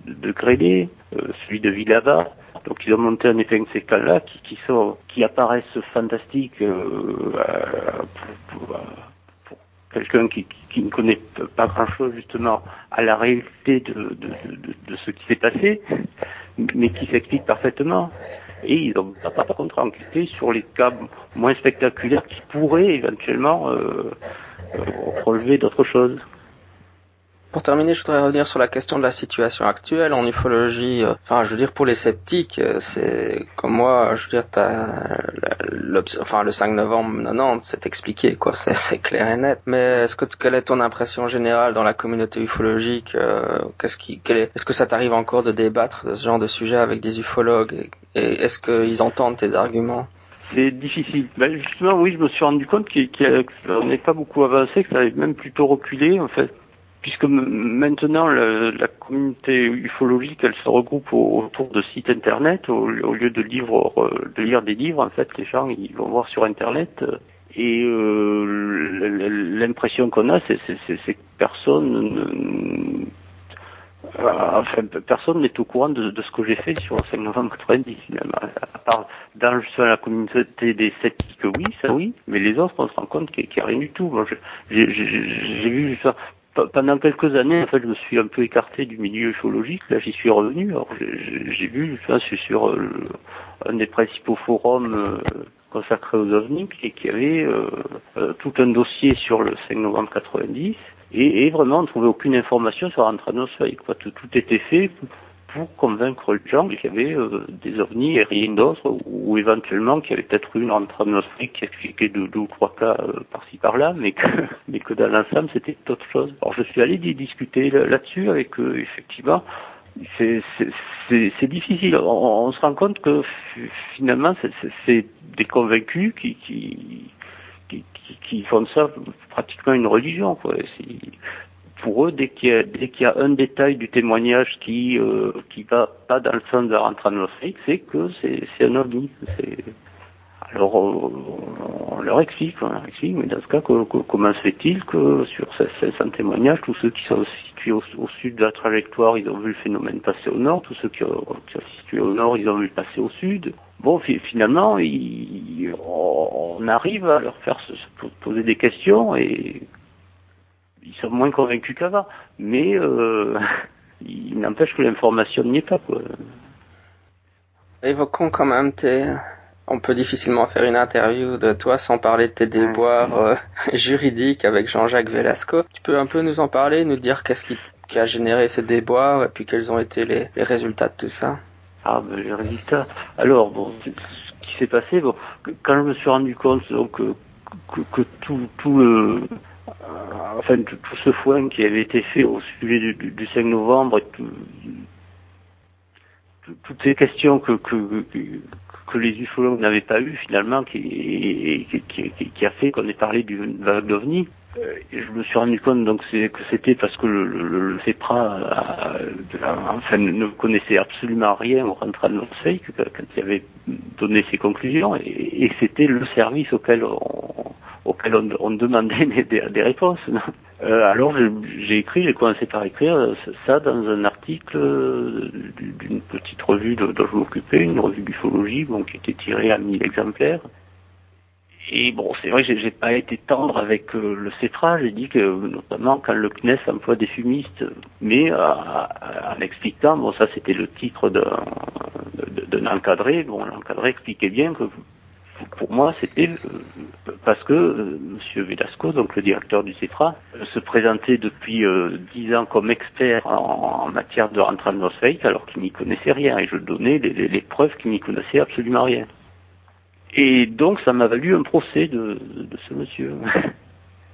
de, Grédé, euh, celui de Villava. Donc ils ont monté en effet ces cas-là qui, sont, qui apparaissent fantastiques euh, quelqu'un qui, qui, ne connaît pas grand-chose justement à la réalité de, de, de, de ce qui s'est passé, mais qui s'explique parfaitement. Et ils n'ont pas par contre enquêté sur les cas moins spectaculaires qui pourraient éventuellement euh, euh relever d'autres choses. Pour terminer, je voudrais revenir sur la question de la situation actuelle en ufologie. Enfin, je veux dire, pour les sceptiques, euh, c'est comme moi, je veux dire, enfin, le 5 novembre 90, c'est expliqué, quoi, c'est clair et net. Mais est-ce que quelle est ton impression générale dans la communauté ufologique euh, Qu'est-ce qui, est, est-ce que ça t'arrive encore de débattre de ce genre de sujet avec des ufologues Et, est-ce qu'ils entendent tes arguments? C'est difficile. Ben justement, oui, je me suis rendu compte qu'on n'est pas beaucoup avancé, que ça avait même plutôt reculé, en fait puisque maintenant la, communauté ufologique, elle se regroupe autour de sites internet au, lieu de livres, de lire des livres. En fait, les gens ils vont voir sur internet. Et l'impression qu'on a, c'est que personne euh, enfin, personne n'est au courant de, ce que j'ai fait sur le 5 novembre 90, finalement. À part dans la communauté des sceptiques, oui, ça oui, mais les autres, on se rend compte qu'il n'y a rien du tout. j'ai vu pendant quelques années, en fait, je me suis un peu écarté du milieu ufologique. Là, j'y suis revenu. Alors, j'ai vu, enfin, c'est sur euh, un des principaux forums euh, consacrés aux ovnis, et qui avait tout un dossier sur le 5 novembre 90 et, vraiment on ne trouvait aucune information sur l'anthranosphère. Quoi. Tout, tout était fait pour convaincre les gens qu'il y avait euh, des ovnis et rien d'autre, ou, éventuellement qu'il y avait peut-être une anthranosphère qui expliquait deux, ou trois cas euh, par-ci par-là, mais que, mais que dans l'ensemble c'était autre chose. Alors je suis allé discuter là-dessus avec eux, effectivement. C'est difficile. On, se rend compte que finalement c'est des convaincus qui, qui qui, font ça pratiquement une religion. Quoi. Pour eux, dès qu'il y, y, a un détail du témoignage qui euh, qui va pas dans le sens la rentrée c'est que c'est un ovni. Alors on, leur explique, on leur explique, mais dans ce cas, comment se fait-il que sur ces, ces témoignages, tous ceux qui sont situés au, sud de la trajectoire, ils ont vu le phénomène passer au nord, tous ceux qui, sont situés au nord, ils ont vu le passer au sud. Bon, finalement, on arrive à leur faire se, poser des questions et ils sont moins convaincus qu'avant. Mais euh, il n'empêche que l'information n'y est pas. Quoi. Évoquons quand même tes... On peut difficilement faire une interview de toi sans parler de tes déboires euh, juridiques avec Jean-Jacques Velasco. Tu peux un peu nous en parler, nous dire qu'est-ce qui, a généré ces déboires et puis quels ont été les résultats de tout ça? Ah, ben, les résultats. Alors, bon, ce qui s'est passé, bon, quand je me suis rendu compte donc, que, que, tout, tout le, euh, enfin, tout, ce foin qui avait été fait au sujet du, du, 5 novembre et toutes ces questions que, les ufologues n'avaient pas eues finalement, qui, qui, qui, a fait qu'on ait parlé du vague d'OVNI, euh, je me suis rendu compte donc que c'était parce que le, le, le CEPRA euh, enfin, ne connaissait absolument rien au rentrant de fake quand il avait donné ses conclusions et, c'était le service auquel on, auquel on, demandait des, des réponses. Euh, alors j'ai écrit, j'ai commencé par écrire ça dans un article d'une petite revue dont je m'occupais, une revue d'ufologie bon, qui était tirée à 1000 exemplaires et bon, c'est vrai que j'ai pas été tendre avec euh, le CETRA. J'ai dit que, notamment, quand le CNES emploie des fumistes, mais euh, en expliquant, bon, ça c'était le titre d'un encadré. Bon, l'encadré expliquait bien que pour moi, c'était euh, parce que euh, Monsieur Velasco, donc le directeur du CETRA, se présentait depuis dix ans comme expert en, matière de rentrée atmosphérique, alors qu'il n'y connaissait rien, et je donnais les, les preuves qu'il n'y connaissait absolument rien. Et donc ça m'a valu un procès de, de ce monsieur.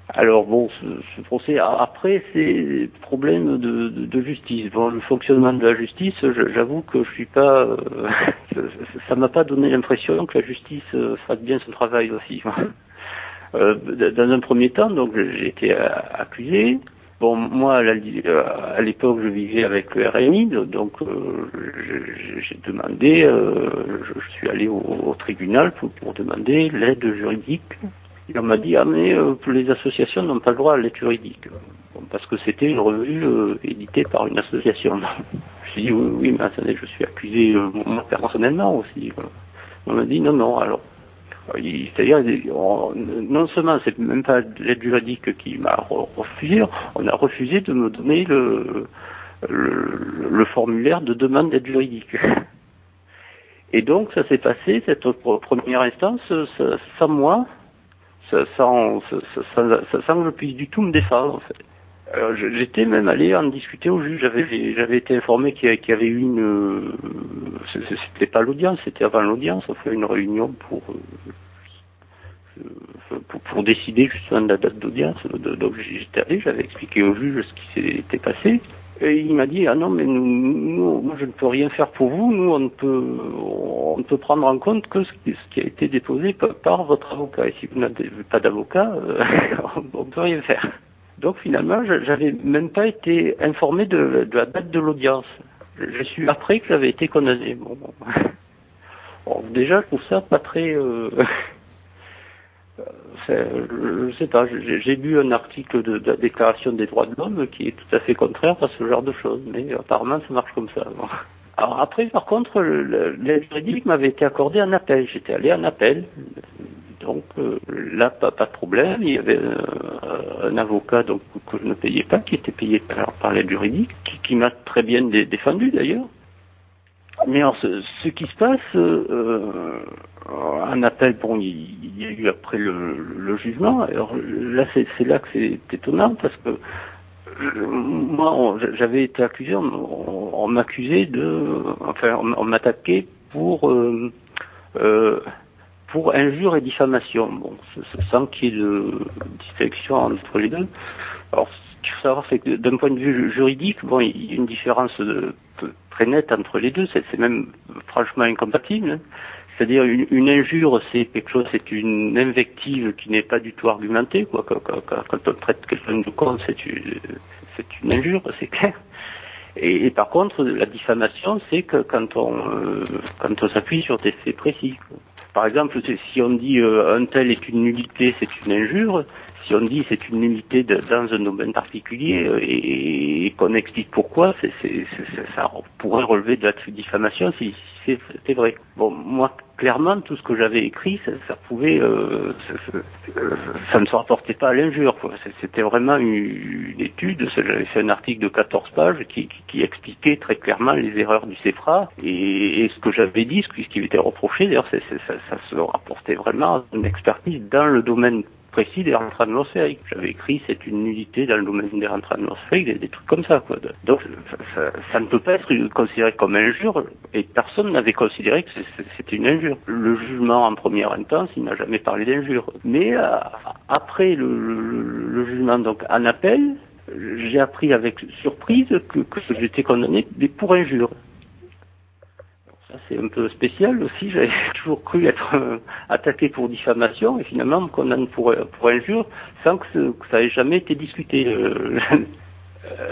Alors bon, ce, procès, après c'est problème de, de, justice. Bon, le fonctionnement de la justice, j'avoue que je suis pas, euh, ça m'a pas donné l'impression que la justice euh, fasse bien son travail aussi. Euh, dans un premier temps, donc j'ai été accusé, Bon, moi, à l'époque, je vivais avec le RMI, donc euh, j'ai demandé, euh, je, suis allé au, tribunal pour, demander l'aide juridique. Il m'a dit, ah mais euh, les associations n'ont pas le droit à l'aide juridique, parce que c'était une revue éditée par une association. J'ai dit, oui, oui, mais attendez, je suis accusé moi personnellement aussi. On m'a dit, non, non, alors c'est-à-dire, non seulement c'est même pas l'aide juridique qui m'a refusé, on a refusé de me donner le, formulaire de demande d'aide juridique. Et donc ça s'est passé, cette première instance, sans moi, sans, sans, que je puisse du tout me défendre en fait. J'étais même allé en discuter au juge. J'avais j'avais été informé qu'il y avait eu une. Euh, c'était pas l'audience, c'était avant l'audience. On fait une réunion pour, euh, pour pour décider justement de la date d'audience. Donc j'étais allé, j'avais expliqué au juge ce qui s'était passé. Et il m'a dit ah non mais nous, nous, moi je ne peux rien faire pour vous. Nous on ne peut on ne peut prendre en compte que ce qui, a été déposé par, votre avocat. Et si vous n'avez pas d'avocat, euh, on ne peut rien faire. Donc finalement, j'avais même pas été informé de, la date de l'audience. Je, suis après que j'avais été condamné. Bon, bon. déjà, je trouve ça pas très. Euh... je sais pas. J'ai lu un article de, la Déclaration des droits de l'homme qui est tout à fait contraire à ce genre de choses, mais apparemment ça marche comme ça. Alors après, par contre, l'aide juridique m'avait été accordée en appel. J'étais allé en appel. Donc euh, là, pas, pas, de problème. Il y avait euh, un avocat donc que je ne payais pas, qui était payé par, par l'aide juridique, qui, m'a très bien défendu d'ailleurs. Mais alors, ce, qui se passe, euh, un appel, bon, il, y a eu après le, jugement. Alors là, c'est là que c'est étonnant parce que moi, j'avais été accusé, on, m'accusait de, enfin, on, m'attaquait pour euh, euh, pour injure et diffamation. Bon, sans qu'il y ait de distinction entre les deux. Alors, ce qu'il faut savoir, c'est que d'un point de vue juridique, bon, il y a une différence très nette entre les deux. C'est même franchement incompatible. Hein. C'est-à-dire une, injure, c'est quelque chose, c'est une invective qui n'est pas du tout argumentée. Quoi. Quand, on traite quelqu'un de con, c'est une, injure, c'est clair. Et, par contre, la diffamation, c'est que quand on euh, quand on s'appuie sur des faits précis. Par exemple, si on dit euh, un tel est une nullité, c'est une injure. Si on dit c'est une nullité dans un domaine particulier euh, et, qu'on explique pourquoi, c'est, ça pourrait relever de la diffamation si, c'est vrai. Bon, moi, clairement, tout ce que j'avais écrit, ça, pouvait, euh, ça, ne se rapportait pas à l'injure. C'était vraiment une, étude. J'avais fait un article de 14 pages qui, expliquait très clairement les erreurs du CEFRA et, ce que j'avais dit, ce qui m'était reproché. D'ailleurs, ça, ça, se rapportait vraiment à une expertise dans le domaine précis des rentrées atmosphériques. J'avais écrit c'est une nullité dans le domaine des rentrées atmosphériques, des, des trucs comme ça. Donc ça, ne peut pas être considéré comme injure et personne n'avait considéré que c'était une injure. Le jugement en première instance, il n'a jamais parlé d'injure. Mais euh, après le, jugement donc en appel, j'ai appris avec surprise que j'étais condamné pour injure c'est un peu spécial aussi. J'avais toujours cru être euh, attaqué pour diffamation et finalement on me condamne pour, pour injure sans que, ça ait jamais été discuté. Euh,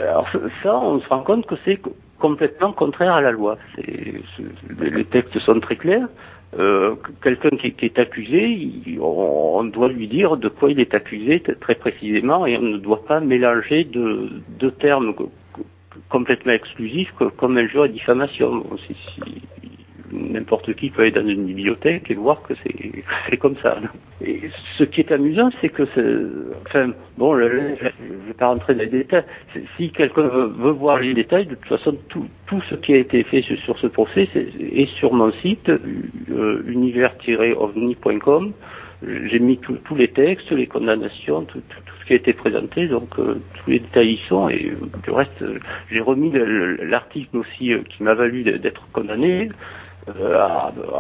alors ça, on se rend compte que c'est complètement contraire à la loi. les textes sont très clairs. Euh, quelqu'un qui, est accusé, on, doit lui dire de quoi il est accusé très précisément et on ne doit pas mélanger deux de termes complètement exclusifs comme injure et diffamation n'importe qui peut aller dans une bibliothèque et voir que c'est comme ça. Et ce qui est amusant, c'est que, enfin, bon, je ne vais pas rentrer dans les détails. Si quelqu'un veut, voir les détails, de toute façon, tout, ce qui a été fait sur, ce procès est, sur mon site euh, univers-ovni.com. J'ai mis tous les textes, les condamnations, tout, ce qui a été présenté, donc euh, tous les détails y sont. Et euh, du reste, j'ai remis l'article aussi qui m'a valu d'être condamné. Euh,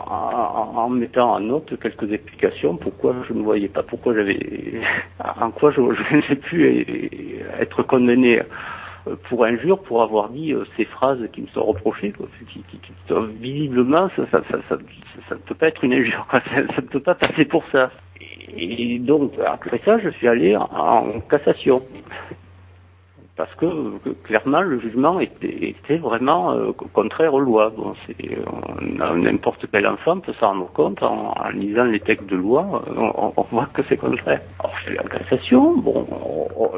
en, mettant en note quelques explications pourquoi je ne voyais pas, pourquoi j'avais, en quoi je, pu être condamné pour injure pour avoir dit euh, ces phrases qui me sont reprochées. visiblement, ça, ça, ça, ne peut pas être une injure, ça, ne peut pas passer pour ça. Et donc, après ça, je suis allé en cassation parce que, clairement le jugement était, vraiment euh, contraire aux lois. Bon, n'importe quel enfant peut s'en rendre compte en, lisant les textes de loi, on, voit que c'est contraire. Alors fais la cassation, bon,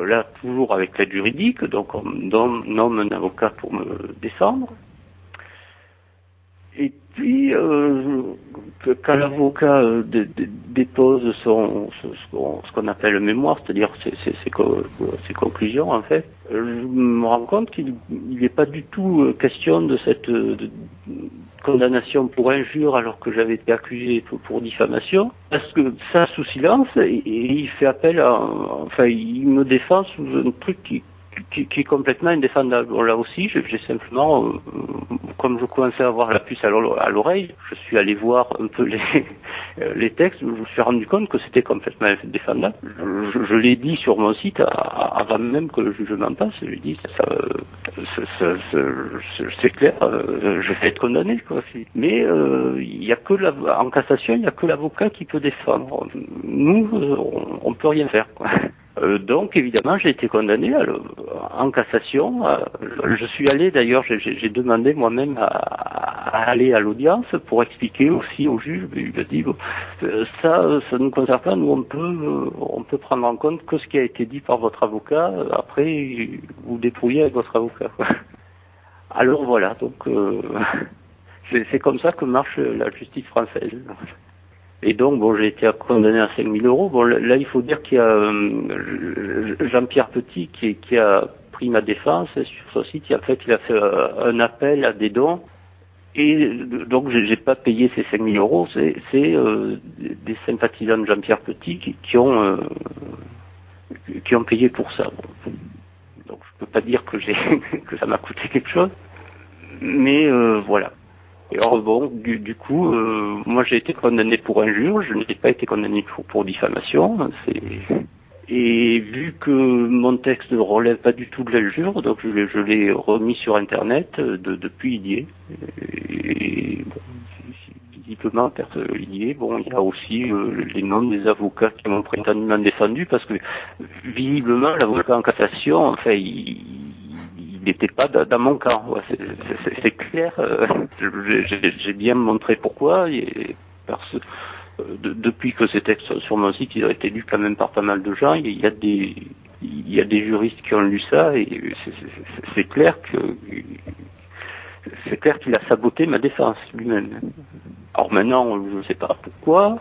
là toujours avec l'aide juridique, donc on nomme un avocat pour me défendre. Puis, euh, quand l'avocat euh, dépose son, ce, qu'on appelle le mémoire, c'est-à-dire ses, conclusions, en fait, je me rends compte qu'il n'est pas du tout euh, question de cette condamnation pour injure alors que j'avais été accusé pour, diffamation, parce que ça sous silence, et, il fait appel à, enfin, il me défend sous un truc qui, qui, qui, est complètement indéfendable. là aussi, j'ai simplement, euh, comme je commençais à avoir la puce à l'oreille, je suis allé voir un peu les, euh, les textes, je me suis rendu compte que c'était complètement indéfendable. Je, je l'ai dit sur mon site avant même que le jugement passe, je lui ai dit, ça, c'est clair, euh, je vais être condamné. Quoi. Mais il y a que la, en cassation, il n'y a que l'avocat qui peut défendre. Nous, on, on peut rien faire. Quoi. Euh, donc évidemment, j'ai été condamné en cassation. je suis allé d'ailleurs, j'ai demandé moi-même à, aller à l'audience pour expliquer aussi au juge. Il a dit ça, ça ne nous concerne pas. Nous, on peut, on peut prendre en compte que ce qui a été dit par votre avocat. Après, vous dépouillez avec votre avocat. Alors voilà, donc c'est comme ça que marche la justice française. Et donc, bon, j'ai été condamné à 5 000 euros. Bon, là, il faut dire qu'il y a euh, Jean-Pierre Petit qui, a pris ma défense sur ce site. En fait, il a fait euh, un appel à des dons. Et donc, j'ai pas payé ces 5 000 euros. C'est euh, des sympathisants de Jean-Pierre Petit qui, ont qui ont payé pour ça. Donc, je peux pas dire que j'ai que ça m'a coûté quelque chose. Mais voilà. Et or, bon, du, coup, euh, moi j'ai été condamné pour injure, je n'ai pas été condamné pour, pour diffamation. Et vu que mon texte ne relève pas du tout de l'injure, donc je, l'ai remis sur Internet de, depuis hier. Et, bon, visiblement, y Bon, il y a aussi euh, les noms des avocats qui m'ont prétendument défendu, parce que visiblement, l'avocat en cassation, enfin, il, n'était pas dans mon camp. c'est clair. Euh, j'ai bien montré pourquoi. Et parce, euh, depuis que ces textes sur mon site, ils ont été lus quand même par pas mal de gens. Il y a des, il y a des juristes qui ont lu ça et c'est clair que c'est clair qu'il a saboté ma défense lui-même. Alors maintenant, je ne sais pas pourquoi.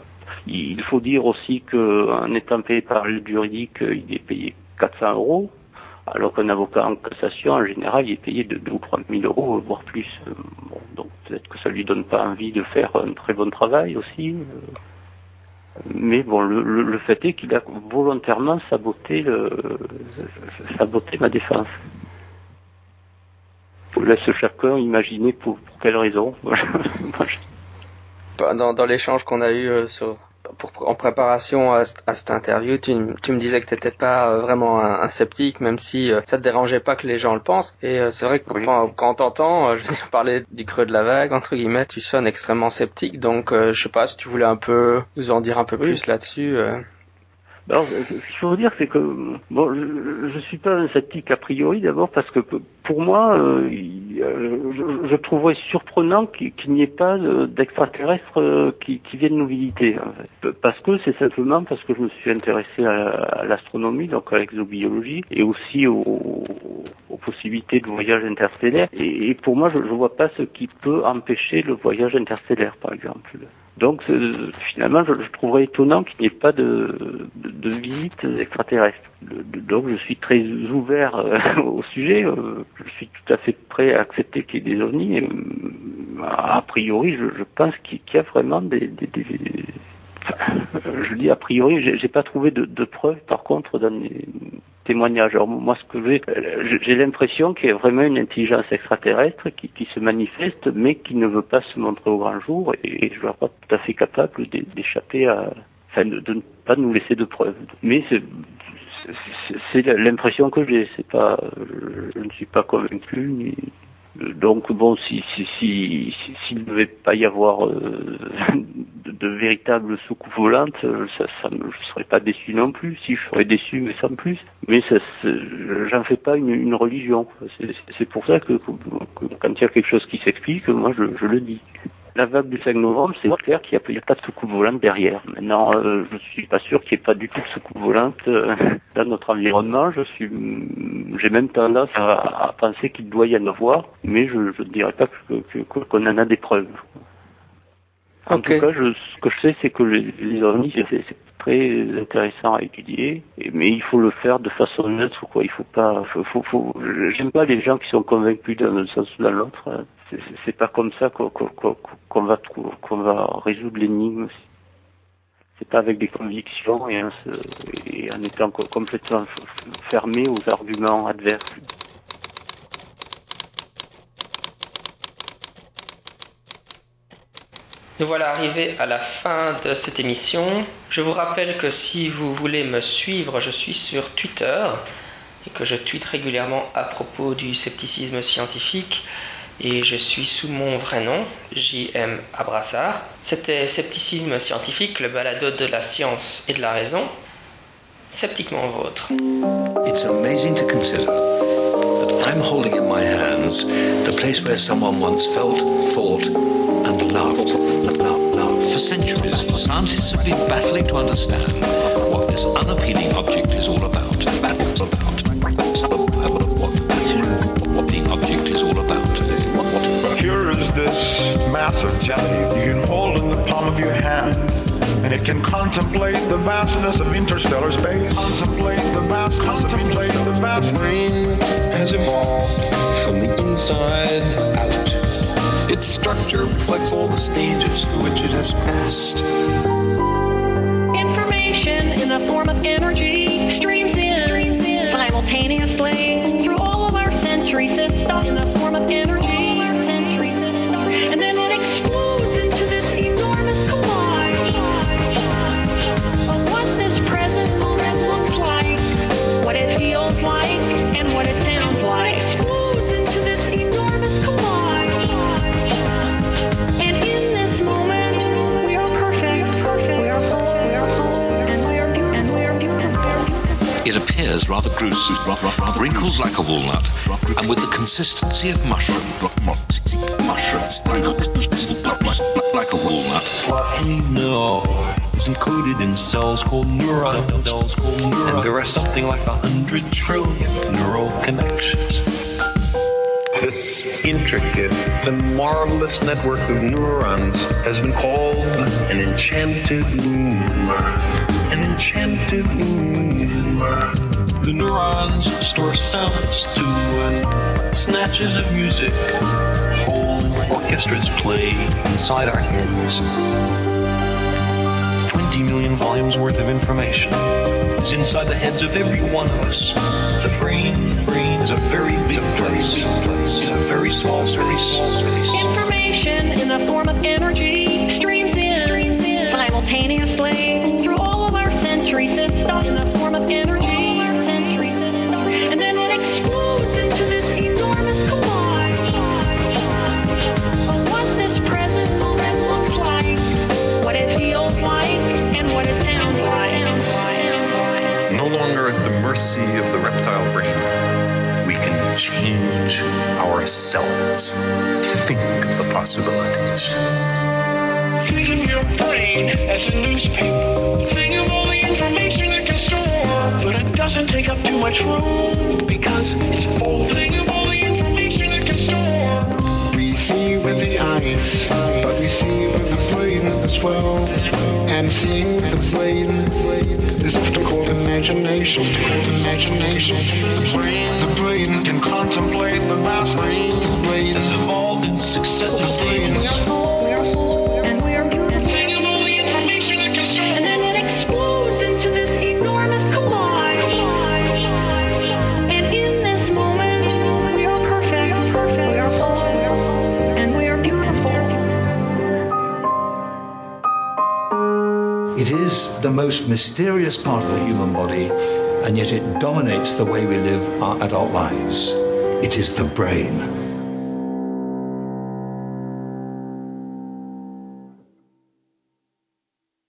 Il faut dire aussi qu'en étant payé par le juridique, il est payé 400 euros alors qu'un avocat en cassation, en général, il est payé de 2 ou 3 000 euros, voire plus. Euh, bon, donc peut-être que ça lui donne pas envie de faire un très bon travail aussi. Euh. Mais bon, le, le, fait est qu'il a volontairement saboté, le, saboté ma défense. Je laisse chacun imaginer pour, pour quelle raison. dans, dans l'échange qu'on a eu euh, en préparation à, cette interview, tu, me disais que tu n'étais pas euh, vraiment un, sceptique, même si euh, ça te dérangeait pas que les gens le pensent. Et euh, c'est vrai que quand on t'entend, je veux dire, parler du creux de la vague, entre guillemets, tu sonnes extrêmement sceptique. Donc, je sais pas si tu voulais un peu nous en dire un peu plus là-dessus. Alors, ce qu'il faut dire, c'est que bon, je, je suis pas un sceptique a priori d'abord parce que pour moi, euh, je, je, trouverais surprenant qu'il n'y ait pas d'extraterrestres euh, qui, qui, viennent nous visiter. Parce que c'est simplement parce que je me suis intéressé à, l'astronomie, donc à l'exobiologie, et aussi aux, aux, possibilités de voyage interstellaire. Et, et pour moi, je ne vois pas ce qui peut empêcher le voyage interstellaire, par exemple. Donc finalement, je, trouverais étonnant qu'il n'y ait pas de, de, de visite extraterrestre. Donc je suis très ouvert euh, au sujet. Euh, je suis tout à fait prêt à accepter qu'il y ait des ovnis. Et, a priori, je, pense qu'il y a vraiment des, je dis a priori, j'ai pas trouvé de, preuves. Par contre, dans les témoignages, alors moi, ce que j'ai, j'ai l'impression qu'il y a vraiment une intelligence extraterrestre qui, se manifeste, mais qui ne veut pas se montrer au grand jour, et, je ne vois pas tout à fait capable d'échapper à, enfin, de, de, ne pas nous laisser de preuves. Mais c'est l'impression que j'ai. C'est pas, je ne suis pas convaincu donc bon, si s'il si, si, ne devait pas y avoir euh, de, véritables soucoupes volantes, euh, ça, je serais pas déçu non plus. Si je serais déçu, mais sans plus. Mais j'en fais pas une, religion. C'est pour ça que, quand il y a quelque chose qui s'explique, moi je le dis la vague du 5 novembre, c'est clair qu'il n'y a, pas de soucoupe volante derrière. Maintenant, euh, je suis pas sûr qu'il n'y ait pas du tout de soucoupe volante euh, dans notre environnement. Je suis, j'ai même tendance à, penser qu'il doit y en avoir, mais je ne dirais pas qu'on que, qu'on en a des preuves. En tout cas, je, ce que je sais, c'est que les, les ovnis, c'est très intéressant à étudier, mais il faut le faire de façon neutre, quoi. Il faut pas, faut, faut, j'aime pas les gens qui sont convaincus d'un sens ou dans l'autre. C'est pas comme ça qu'on va qu'on va résoudre l'énigme. C'est pas avec des convictions et en, et en étant complètement fermé aux arguments adverses. Nous voilà arrivés à la fin de cette émission. Je vous rappelle que si vous voulez me suivre, je suis sur Twitter et que je tweete régulièrement à propos du scepticisme scientifique et je suis sous mon vrai nom, J.M. Abrassard. C'était Scepticisme scientifique, le balado de la science et de la raison. sceptiquement vôtre. It's amazing to consider that I'm holding in my hands the place where someone once felt, thought, and loved. For centuries, scientists have been battling to understand what this unappealing object is all about. About what the object is all about. Here is this mass of jelly you can hold in the palm of your hand. And it can contemplate the vastness of interstellar space. Contemplate the vast, contemplate the vast. brain has evolved from the inside out. Its structure reflects all the stages through which it has passed. Information in the form of energy streams in, simultaneously through all of our sensory systems in the form of energy. And then it explodes appears rather gruesome, wrinkled like a walnut, and with the consistency of mushroom. Mushrooms, like a walnut. What we know is encoded in. Cells called neurons. And there are something like a hundred trillion neural connections. This intricate and marvelous network of neurons has been called an enchanted loom. An enchanted loom. The neurons store sounds to uh, snatches of music. Whole orchestras play inside our heads. 20 million volumes worth of information is inside the heads of every one of us. The brain, brain is a very big place. It's a very small space. Information in the form of energy ourselves. Think of the possibilities. Think of your brain as a newspaper. Think of all the information it can store. But it doesn't take up too much room because it's full. Think of all the information it can store. Eyes, but we see with the brain as well. And seeing with the brain is often called imagination. Imagination. The brain, the brain can contemplate the vastness. The brain Has evolved in successive stages. The most mysterious part of the human body, and yet it dominates the way we live our adult lives. It is the brain.